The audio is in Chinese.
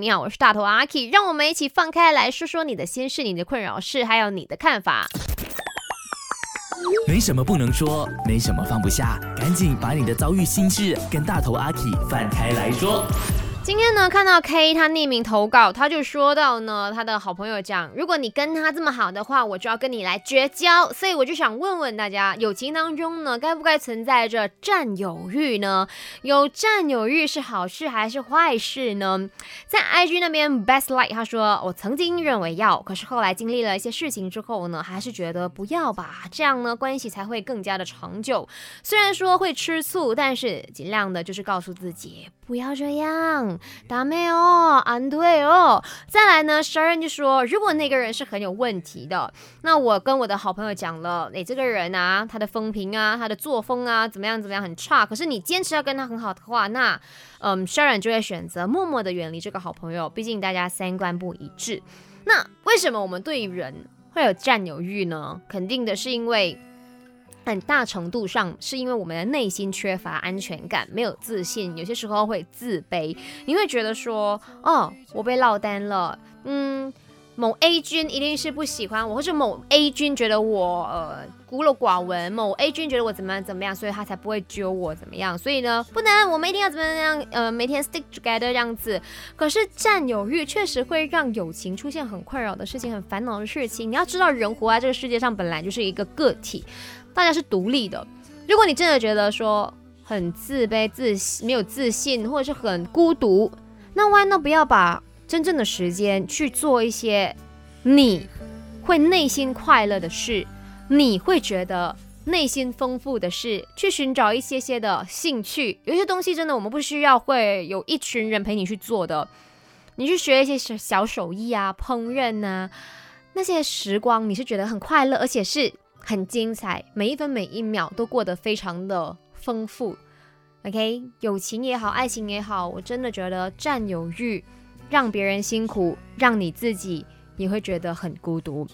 你好，我是大头阿 K，让我们一起放开来说说你的心事、你的困扰事，还有你的看法。没什么不能说，没什么放不下，赶紧把你的遭遇心事跟大头阿 K 放开来说。今天呢，看到 K 他匿名投稿，他就说到呢，他的好朋友讲，如果你跟他这么好的话，我就要跟你来绝交。所以我就想问问大家，友情当中呢，该不该存在着占有欲呢？有占有欲是好事还是坏事呢？在 IG 那边，Best Light 他说，我曾经认为要，可是后来经历了一些事情之后呢，还是觉得不要吧，这样呢，关系才会更加的长久。虽然说会吃醋，但是尽量的就是告诉自己不要这样。达妹哦，安对哦。再来呢，Sharon 就说，如果那个人是很有问题的，那我跟我的好朋友讲了，哎，这个人啊，他的风评啊，他的作风啊，怎么样怎么样很差。可是你坚持要跟他很好的话，那嗯，Sharon 就会选择默默的远离这个好朋友。毕竟大家三观不一致。那为什么我们对人会有占有欲呢？肯定的是因为。很大程度上是因为我们的内心缺乏安全感，没有自信，有些时候会自卑。你会觉得说，哦，我被落单了，嗯，某 A 君一定是不喜欢我，或者某 A 君觉得我呃孤陋寡闻，某 A 君觉得我怎么样怎么样，所以他才不会揪我怎么样。所以呢，不能，我们一定要怎么样，呃，每天 stick together 这样子。可是占有欲确实会让友情出现很困扰的事情，很烦恼的事情。你要知道，人活在这个世界上本来就是一个个体。大家是独立的。如果你真的觉得说很自卑、自没有自信，或者是很孤独，那 why not 不要把真正的时间去做一些你会内心快乐的事，你会觉得内心丰富的事，去寻找一些些的兴趣。有些东西真的我们不需要会有一群人陪你去做的，你去学一些小小手艺啊、烹饪啊，那些时光你是觉得很快乐，而且是。很精彩，每一分每一秒都过得非常的丰富。OK，友情也好，爱情也好，我真的觉得占有欲让别人辛苦，让你自己也会觉得很孤独。